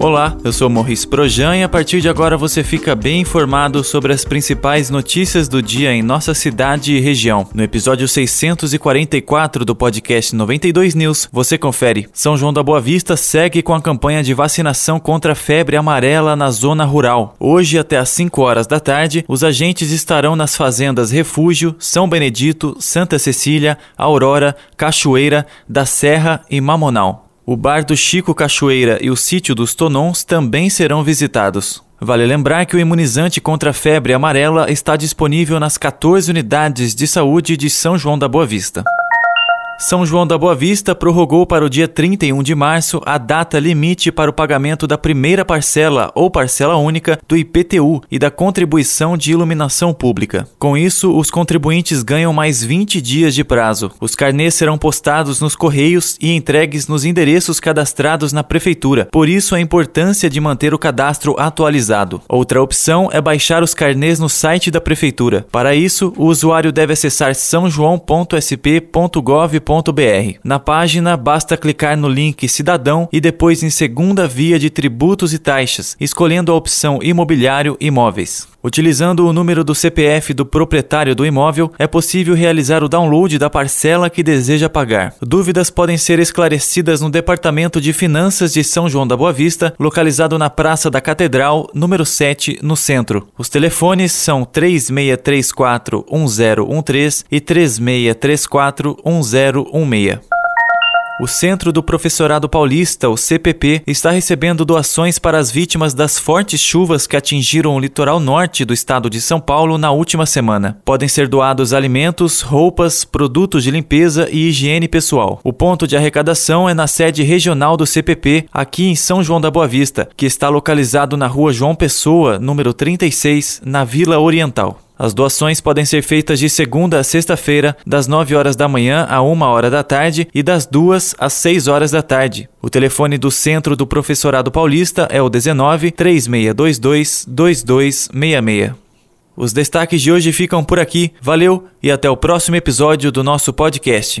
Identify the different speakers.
Speaker 1: Olá, eu sou Morris Projan e a partir de agora você fica bem informado sobre as principais notícias do dia em nossa cidade e região. No episódio 644 do podcast 92 News, você confere. São João da Boa Vista segue com a campanha de vacinação contra a febre amarela na zona rural. Hoje, até às 5 horas da tarde, os agentes estarão nas fazendas Refúgio, São Benedito, Santa Cecília, Aurora, Cachoeira, da Serra e Mamonal. O bar do Chico Cachoeira e o sítio dos Tonons também serão visitados. Vale lembrar que o imunizante contra a febre amarela está disponível nas 14 unidades de saúde de São João da Boa Vista. São João da Boa Vista prorrogou para o dia 31 de março a data limite para o pagamento da primeira parcela ou parcela única do IPTU e da contribuição de iluminação pública. Com isso, os contribuintes ganham mais 20 dias de prazo. Os carnês serão postados nos correios e entregues nos endereços cadastrados na prefeitura. Por isso, a importância de manter o cadastro atualizado. Outra opção é baixar os carnês no site da prefeitura. Para isso, o usuário deve acessar sãojoão.sp.gov na página, basta clicar no link Cidadão e depois em Segunda Via de Tributos e Taxas, escolhendo a opção Imobiliário Imóveis. Utilizando o número do CPF do proprietário do imóvel, é possível realizar o download da parcela que deseja pagar. Dúvidas podem ser esclarecidas no Departamento de Finanças de São João da Boa Vista, localizado na Praça da Catedral, número 7, no centro. Os telefones são 3634 1013 e 3634 10 016. O Centro do Professorado Paulista, o CPP, está recebendo doações para as vítimas das fortes chuvas que atingiram o litoral norte do estado de São Paulo na última semana. Podem ser doados alimentos, roupas, produtos de limpeza e higiene pessoal. O ponto de arrecadação é na sede regional do CPP, aqui em São João da Boa Vista, que está localizado na rua João Pessoa, número 36, na Vila Oriental. As doações podem ser feitas de segunda a sexta-feira, das 9 horas da manhã a 1 hora da tarde e das 2 às 6 horas da tarde. O telefone do Centro do Professorado Paulista é o 19 3622 2266. Os destaques de hoje ficam por aqui. Valeu e até o próximo episódio do nosso podcast.